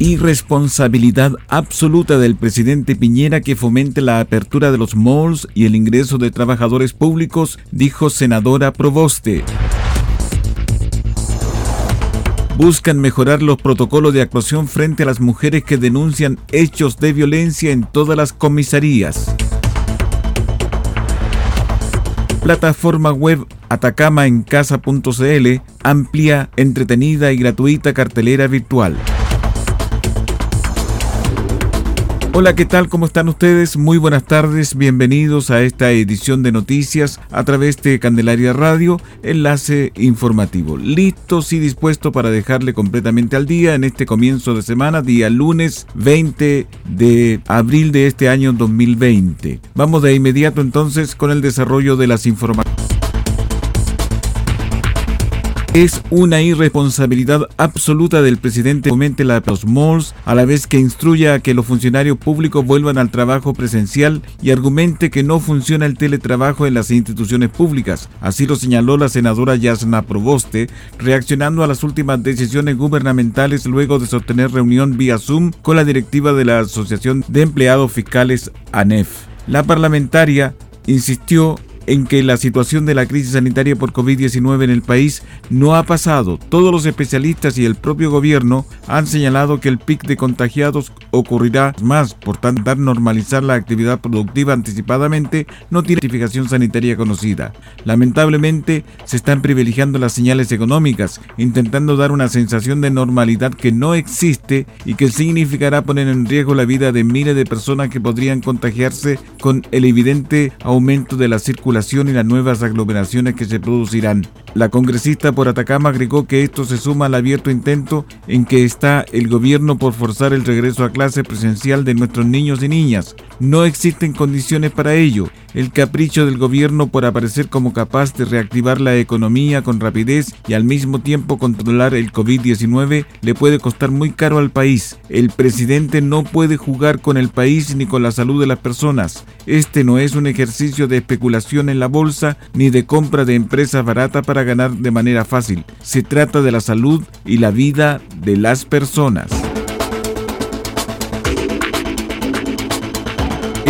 Irresponsabilidad absoluta del presidente Piñera que fomente la apertura de los malls y el ingreso de trabajadores públicos, dijo senadora Proboste. Buscan mejorar los protocolos de actuación frente a las mujeres que denuncian hechos de violencia en todas las comisarías. Plataforma web atacamaencasa.cl amplia, entretenida y gratuita cartelera virtual. Hola, ¿qué tal? ¿Cómo están ustedes? Muy buenas tardes, bienvenidos a esta edición de noticias a través de Candelaria Radio, enlace informativo. Listos y dispuestos para dejarle completamente al día en este comienzo de semana, día lunes 20 de abril de este año 2020. Vamos de inmediato entonces con el desarrollo de las informaciones. Es una irresponsabilidad absoluta del presidente fomente la los malls a la vez que instruya a que los funcionarios públicos vuelvan al trabajo presencial y argumente que no funciona el teletrabajo en las instituciones públicas. Así lo señaló la senadora Yasna Proboste, reaccionando a las últimas decisiones gubernamentales luego de sostener reunión vía Zoom con la directiva de la Asociación de Empleados Fiscales ANEF. La parlamentaria insistió en que la situación de la crisis sanitaria por COVID-19 en el país no ha pasado. Todos los especialistas y el propio gobierno han señalado que el pic de contagiados ocurrirá más, por tanto, normalizar la actividad productiva anticipadamente no tiene identificación sanitaria conocida. Lamentablemente, se están privilegiando las señales económicas, intentando dar una sensación de normalidad que no existe y que significará poner en riesgo la vida de miles de personas que podrían contagiarse con el evidente aumento de la circulación y las nuevas aglomeraciones que se producirán. La congresista por Atacama agregó que esto se suma al abierto intento en que está el gobierno por forzar el regreso a clase presencial de nuestros niños y niñas. No existen condiciones para ello. El capricho del gobierno por aparecer como capaz de reactivar la economía con rapidez y al mismo tiempo controlar el COVID-19 le puede costar muy caro al país. El presidente no puede jugar con el país ni con la salud de las personas. Este no es un ejercicio de especulación en la bolsa ni de compra de empresas baratas para ganar de manera fácil. Se trata de la salud y la vida de las personas.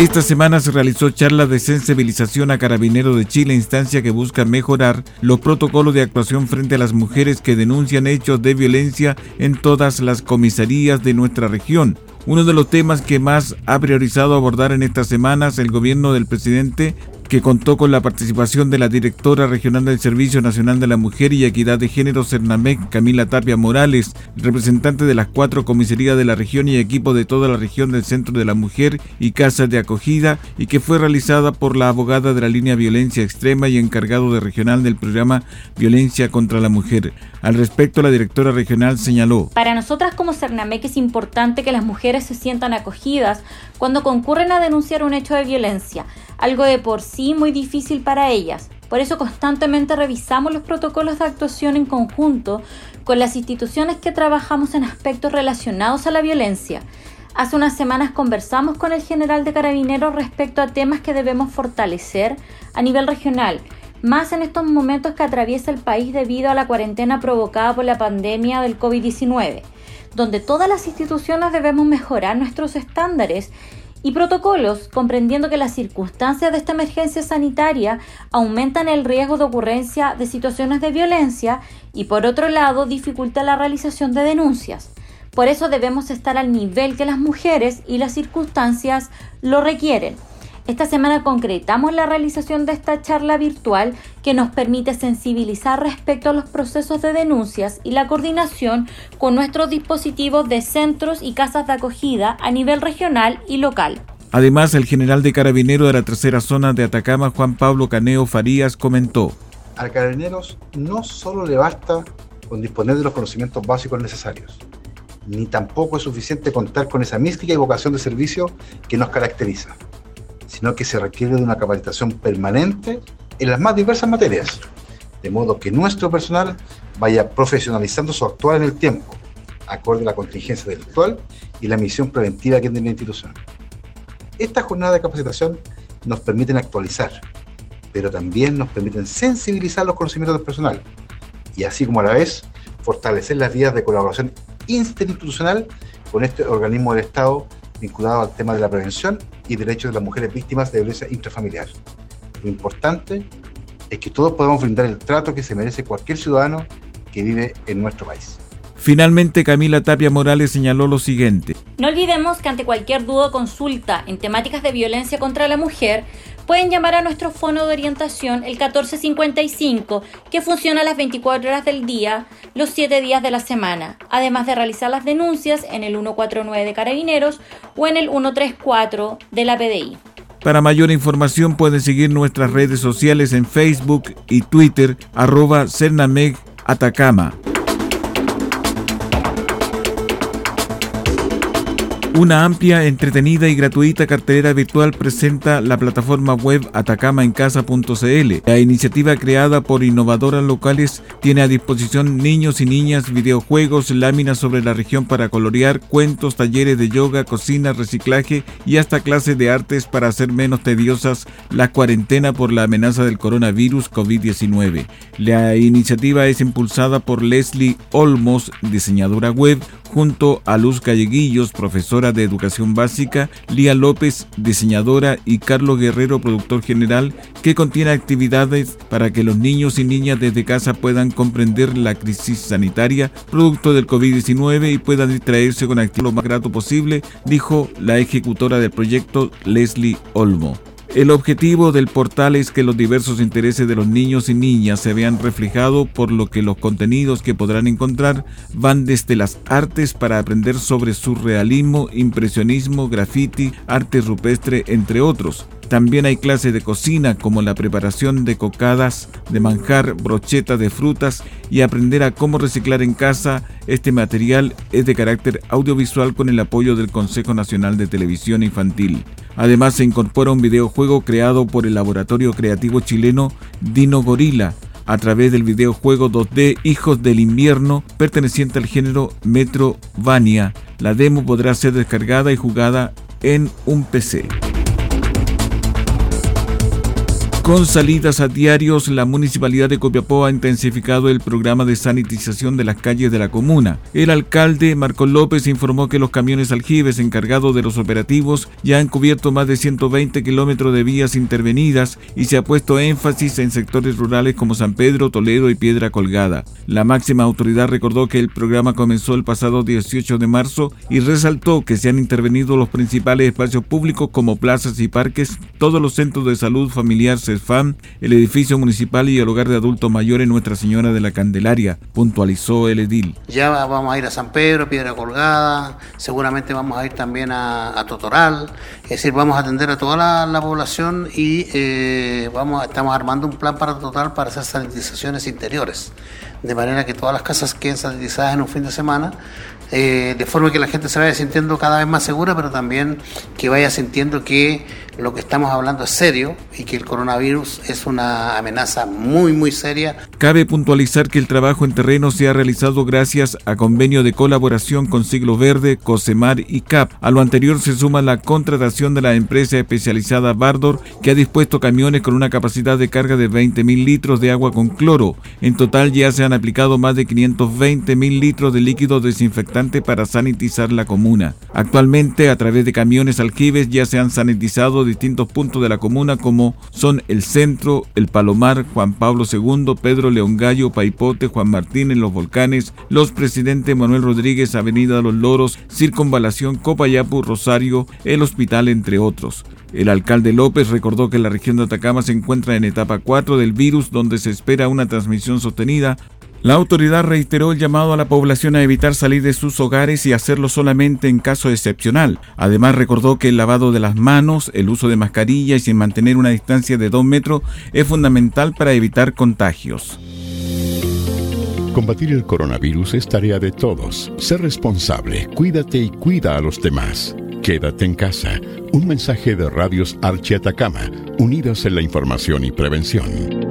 Esta semana se realizó charla de sensibilización a Carabineros de Chile, instancia que busca mejorar los protocolos de actuación frente a las mujeres que denuncian hechos de violencia en todas las comisarías de nuestra región. Uno de los temas que más ha priorizado abordar en estas semanas el gobierno del presidente que contó con la participación de la directora regional del Servicio Nacional de la Mujer y Equidad de Género Cernamec, Camila Tapia Morales, representante de las cuatro comisarías de la región y equipo de toda la región del Centro de la Mujer y Casas de Acogida, y que fue realizada por la abogada de la línea Violencia Extrema y encargado de regional del programa Violencia contra la Mujer. Al respecto, la directora regional señaló: Para nosotras como Cernamec es importante que las mujeres se sientan acogidas cuando concurren a denunciar un hecho de violencia algo de por sí muy difícil para ellas. Por eso constantemente revisamos los protocolos de actuación en conjunto con las instituciones que trabajamos en aspectos relacionados a la violencia. Hace unas semanas conversamos con el general de carabineros respecto a temas que debemos fortalecer a nivel regional, más en estos momentos que atraviesa el país debido a la cuarentena provocada por la pandemia del COVID-19, donde todas las instituciones debemos mejorar nuestros estándares y protocolos, comprendiendo que las circunstancias de esta emergencia sanitaria aumentan el riesgo de ocurrencia de situaciones de violencia y por otro lado dificulta la realización de denuncias. Por eso debemos estar al nivel que las mujeres y las circunstancias lo requieren. Esta semana concretamos la realización de esta charla virtual que nos permite sensibilizar respecto a los procesos de denuncias y la coordinación con nuestros dispositivos de centros y casas de acogida a nivel regional y local. Además, el general de Carabinero de la tercera zona de Atacama, Juan Pablo Caneo Farías, comentó. A Carabineros no solo le basta con disponer de los conocimientos básicos necesarios, ni tampoco es suficiente contar con esa mística y vocación de servicio que nos caracteriza sino que se requiere de una capacitación permanente en las más diversas materias, de modo que nuestro personal vaya profesionalizando su actuar en el tiempo, acorde a la contingencia del actual y la misión preventiva que tiene la institución. Esta jornada de capacitación nos permiten actualizar, pero también nos permiten sensibilizar los conocimientos del personal y así como a la vez fortalecer las vías de colaboración interinstitucional con este organismo del Estado vinculado al tema de la prevención y derechos de las mujeres víctimas de violencia intrafamiliar. Lo importante es que todos podamos brindar el trato que se merece cualquier ciudadano que vive en nuestro país. Finalmente, Camila Tapia Morales señaló lo siguiente. No olvidemos que ante cualquier duda o consulta en temáticas de violencia contra la mujer, pueden llamar a nuestro fono de orientación el 1455, que funciona las 24 horas del día, los 7 días de la semana, además de realizar las denuncias en el 149 de Carabineros o en el 134 de la PDI. Para mayor información pueden seguir nuestras redes sociales en Facebook y Twitter, arroba Cernameg Atacama. Una amplia, entretenida y gratuita cartelera virtual presenta la plataforma web atacamaencasa.cl. La iniciativa creada por innovadoras locales tiene a disposición niños y niñas, videojuegos, láminas sobre la región para colorear, cuentos, talleres de yoga, cocina, reciclaje y hasta clases de artes para hacer menos tediosas la cuarentena por la amenaza del coronavirus COVID-19. La iniciativa es impulsada por Leslie Olmos, diseñadora web, junto a Luz Calleguillos, profesora de educación básica, Lía López, diseñadora, y Carlos Guerrero, productor general, que contiene actividades para que los niños y niñas desde casa puedan comprender la crisis sanitaria producto del COVID-19 y puedan distraerse con actividad lo más grato posible, dijo la ejecutora del proyecto, Leslie Olmo. El objetivo del portal es que los diversos intereses de los niños y niñas se vean reflejados por lo que los contenidos que podrán encontrar van desde las artes para aprender sobre surrealismo, impresionismo, graffiti, arte rupestre, entre otros. También hay clases de cocina como la preparación de cocadas, de manjar, brochetas de frutas y aprender a cómo reciclar en casa. Este material es de carácter audiovisual con el apoyo del Consejo Nacional de Televisión Infantil. Además se incorpora un videojuego creado por el laboratorio creativo chileno Dino Gorila a través del videojuego 2D Hijos del Invierno perteneciente al género Metrovania. La demo podrá ser descargada y jugada en un PC. Con salidas a diarios, la municipalidad de Copiapó ha intensificado el programa de sanitización de las calles de la comuna. El alcalde Marco López informó que los camiones aljibes encargados de los operativos ya han cubierto más de 120 kilómetros de vías intervenidas y se ha puesto énfasis en sectores rurales como San Pedro, Toledo y Piedra Colgada. La máxima autoridad recordó que el programa comenzó el pasado 18 de marzo y resaltó que se han intervenido los principales espacios públicos como plazas y parques, todos los centros de salud familiar El edificio municipal y el hogar de adultos mayores Nuestra Señora de la Candelaria, puntualizó el edil. Ya vamos a ir a San Pedro, Piedra Colgada, seguramente vamos a ir también a, Totoral, es decir, vamos a atender a toda la, población y eh, vamos, estamos armando un plan para Total para hacer sanitizaciones interiores, de manera que todas las casas queden sanitizadas en un fin de semana eh, de forma que la gente se vaya sintiendo cada vez más segura, pero también que vaya sintiendo que lo que estamos hablando es serio y que el coronavirus es una amenaza muy, muy seria. Cabe puntualizar que el trabajo en terreno se ha realizado gracias a convenio de colaboración con Siglo Verde, Cosemar y CAP. A lo anterior se suma la contratación de la empresa especializada Bardor, que ha dispuesto camiones con una capacidad de carga de 20.000 litros de agua con cloro. En total ya se han han aplicado más de 520 mil litros de líquido desinfectante para sanitizar la comuna. Actualmente, a través de camiones aljibes ya se han sanitizado distintos puntos de la comuna como son el centro, el Palomar, Juan Pablo II, Pedro León Gallo, Paipote, Juan Martín en los volcanes, los presidentes Manuel Rodríguez, Avenida Los Loros, Circunvalación, Copayapu, Rosario, el hospital, entre otros. El alcalde López recordó que la región de Atacama se encuentra en etapa 4 del virus donde se espera una transmisión sostenida. La autoridad reiteró el llamado a la población a evitar salir de sus hogares y hacerlo solamente en caso excepcional. Además recordó que el lavado de las manos, el uso de mascarillas y mantener una distancia de 2 metros es fundamental para evitar contagios. Combatir el coronavirus es tarea de todos. Sé responsable, cuídate y cuida a los demás. Quédate en casa. Un mensaje de Radios Archi Atacama, unidos en la información y prevención.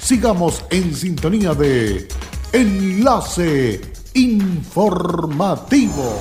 sigamos en sintonía de Enlace Informativo.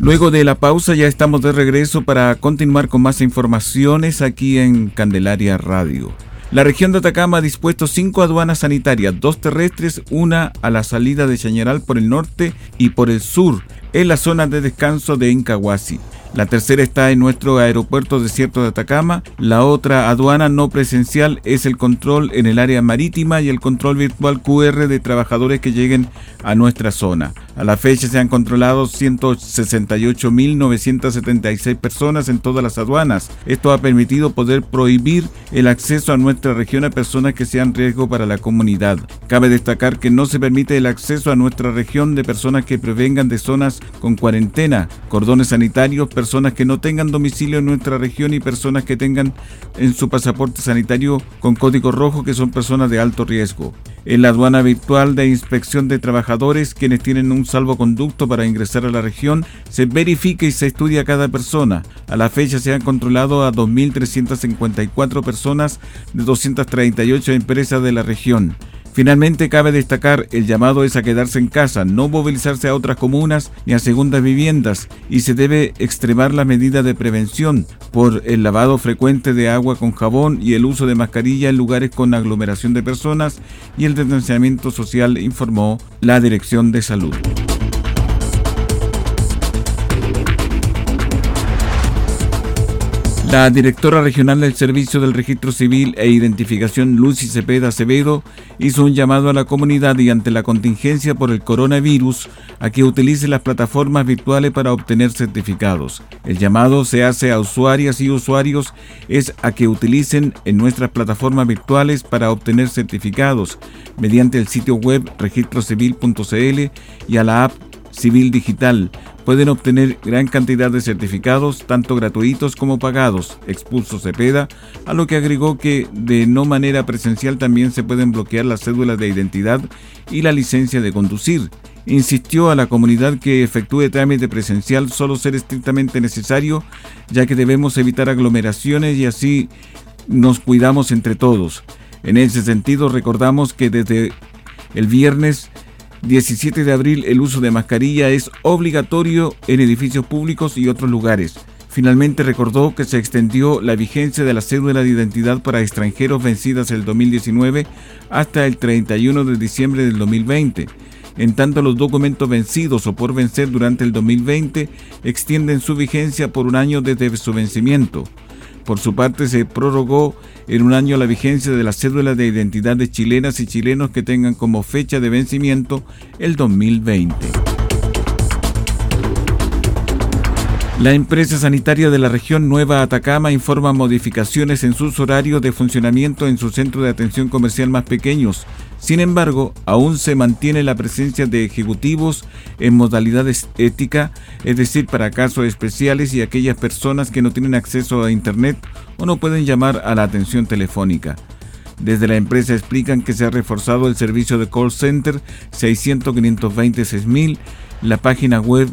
Luego de la pausa ya estamos de regreso para continuar con más informaciones aquí en Candelaria Radio. La región de Atacama ha dispuesto cinco aduanas sanitarias, dos terrestres, una a la salida de Chañaral por el norte y por el sur, en la zona de descanso de Incahuasi. La tercera está en nuestro aeropuerto desierto de Atacama. La otra aduana no presencial es el control en el área marítima y el control virtual QR de trabajadores que lleguen a nuestra zona. A la fecha se han controlado 168.976 personas en todas las aduanas. Esto ha permitido poder prohibir el acceso a nuestra región a personas que sean riesgo para la comunidad. Cabe destacar que no se permite el acceso a nuestra región de personas que provengan de zonas con cuarentena, cordones sanitarios, personas que no tengan domicilio en nuestra región y personas que tengan en su pasaporte sanitario con código rojo que son personas de alto riesgo. En la aduana virtual de inspección de trabajadores, quienes tienen un salvoconducto para ingresar a la región, se verifica y se estudia a cada persona. A la fecha se han controlado a 2.354 personas de 238 empresas de la región. Finalmente, cabe destacar el llamado es a quedarse en casa, no movilizarse a otras comunas ni a segundas viviendas y se debe extremar la medida de prevención por el lavado frecuente de agua con jabón y el uso de mascarilla en lugares con aglomeración de personas y el distanciamiento social, informó la Dirección de Salud. La directora regional del Servicio del Registro Civil e Identificación, Lucy Cepeda Acevedo, hizo un llamado a la comunidad y ante la contingencia por el coronavirus a que utilice las plataformas virtuales para obtener certificados. El llamado se hace a usuarias y usuarios es a que utilicen en nuestras plataformas virtuales para obtener certificados mediante el sitio web registrocivil.cl y a la app Civil Digital pueden obtener gran cantidad de certificados, tanto gratuitos como pagados, expulso Cepeda, a lo que agregó que de no manera presencial también se pueden bloquear las cédulas de identidad y la licencia de conducir. Insistió a la comunidad que efectúe trámite presencial solo ser estrictamente necesario, ya que debemos evitar aglomeraciones y así nos cuidamos entre todos. En ese sentido, recordamos que desde el viernes 17 de abril el uso de mascarilla es obligatorio en edificios públicos y otros lugares. Finalmente recordó que se extendió la vigencia de la cédula de identidad para extranjeros vencidas el 2019 hasta el 31 de diciembre del 2020 En tanto, los documentos vencidos o por vencer durante el 2020 extienden su vigencia por un año desde su vencimiento. Por su parte, se prorrogó en un año la vigencia de las cédulas de identidad de chilenas y chilenos que tengan como fecha de vencimiento el 2020. La empresa sanitaria de la región Nueva Atacama informa modificaciones en sus horarios de funcionamiento en su centro de atención comercial más pequeños. Sin embargo, aún se mantiene la presencia de ejecutivos en modalidades ética, es decir, para casos especiales y aquellas personas que no tienen acceso a Internet o no pueden llamar a la atención telefónica. Desde la empresa explican que se ha reforzado el servicio de call center 600 520 6000, la página web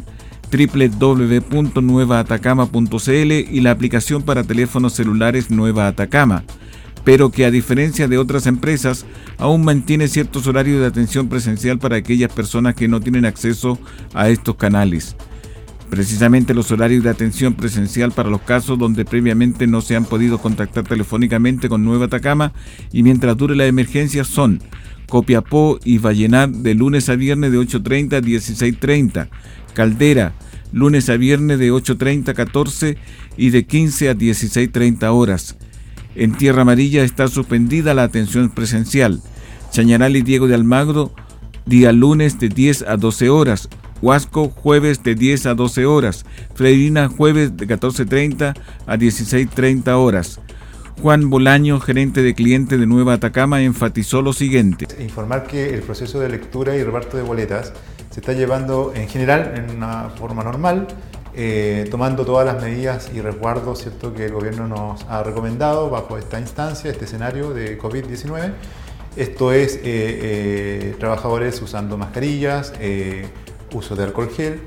www.nuevaatacama.cl y la aplicación para teléfonos celulares Nueva Atacama, pero que a diferencia de otras empresas, aún mantiene ciertos horarios de atención presencial para aquellas personas que no tienen acceso a estos canales. Precisamente los horarios de atención presencial para los casos donde previamente no se han podido contactar telefónicamente con Nueva Atacama y mientras dure la emergencia son Copiapó y Vallenar de lunes a viernes de 8.30 a 16.30, Caldera, lunes a viernes de 8.30 a 14 y de 15 a 16.30 horas. En Tierra Amarilla está suspendida la atención presencial. Chañaral y Diego de Almagro, día lunes de 10 a 12 horas. Huasco, jueves de 10 a 12 horas. Freirina, jueves de 14.30 a 16.30 horas. Juan Bolaño, gerente de cliente de Nueva Atacama, enfatizó lo siguiente. Informar que el proceso de lectura y reparto de boletas se está llevando en general en una forma normal, eh, tomando todas las medidas y resguardos ¿cierto? que el gobierno nos ha recomendado bajo esta instancia, este escenario de COVID-19. Esto es eh, eh, trabajadores usando mascarillas, uso de alcohol gel,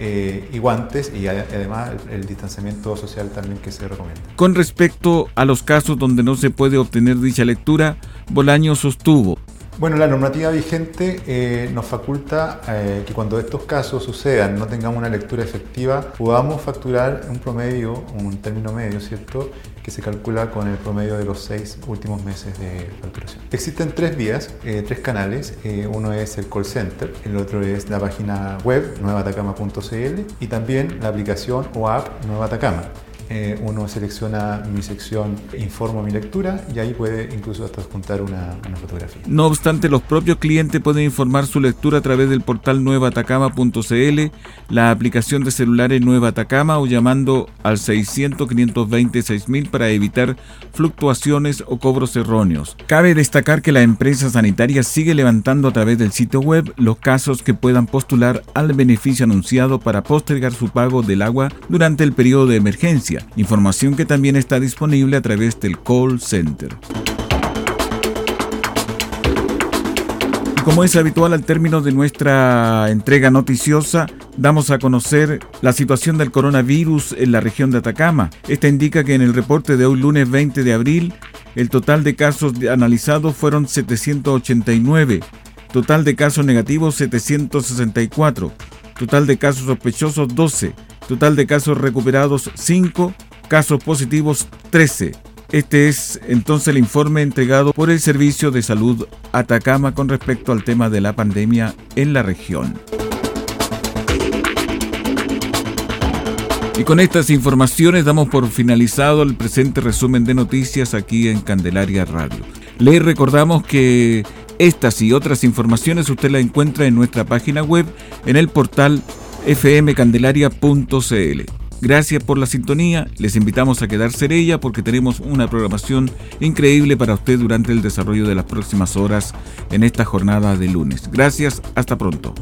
y guantes y además el, distanciamiento social también que se recomienda. Con respecto a los casos donde no se puede obtener dicha lectura, Bolaño sostuvo. Bueno, la normativa vigente eh, nos faculta eh, que cuando estos casos sucedan, no tengamos una lectura efectiva, podamos facturar un promedio, un término medio, ¿cierto?, que se calcula con el promedio de los seis últimos meses de facturación. Existen tres vías, eh, tres canales. uno es el call center, el otro es la página web nuevatacama.cl y también la aplicación o app Nueva Atacama. Eh, uno selecciona mi sección Informo mi lectura y ahí puede incluso hasta juntar una, fotografía. No obstante, los propios clientes pueden informar su lectura a través del portal nuevaatacama.cl, la aplicación de celulares Nueva Atacama o llamando al 600 520 6000 para evitar fluctuaciones o cobros erróneos. Cabe destacar que la empresa sanitaria sigue levantando a través del sitio web los casos que puedan postular al beneficio anunciado para postergar su pago del agua durante el periodo de emergencia información que también está disponible a través del call center. Y como es habitual al término de nuestra entrega noticiosa, damos a conocer la situación del coronavirus en la región de Atacama. Esta indica que en el reporte de hoy lunes 20 de abril, el total de casos analizados fueron 789, total de casos negativos 764, total de casos sospechosos 12, Total de casos recuperados 5, casos positivos 13. Este es entonces el informe entregado por el Servicio de Salud Atacama con respecto al tema de la pandemia en la región. Y con estas informaciones damos por finalizado el presente resumen de noticias aquí en Candelaria Radio. Les recordamos que estas y otras informaciones usted la encuentra en nuestra página web en el portal fmcandelaria.cl. Gracias por la sintonía, les invitamos a quedarse en ella porque tenemos una programación increíble para usted durante el desarrollo de las próximas horas en esta jornada de lunes. Gracias, hasta pronto.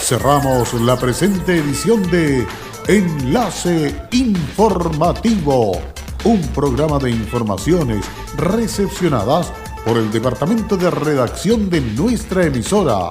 Cerramos la presente edición de Enlace Informativo, un programa de informaciones recepcionadas por el Departamento de Redacción de nuestra emisora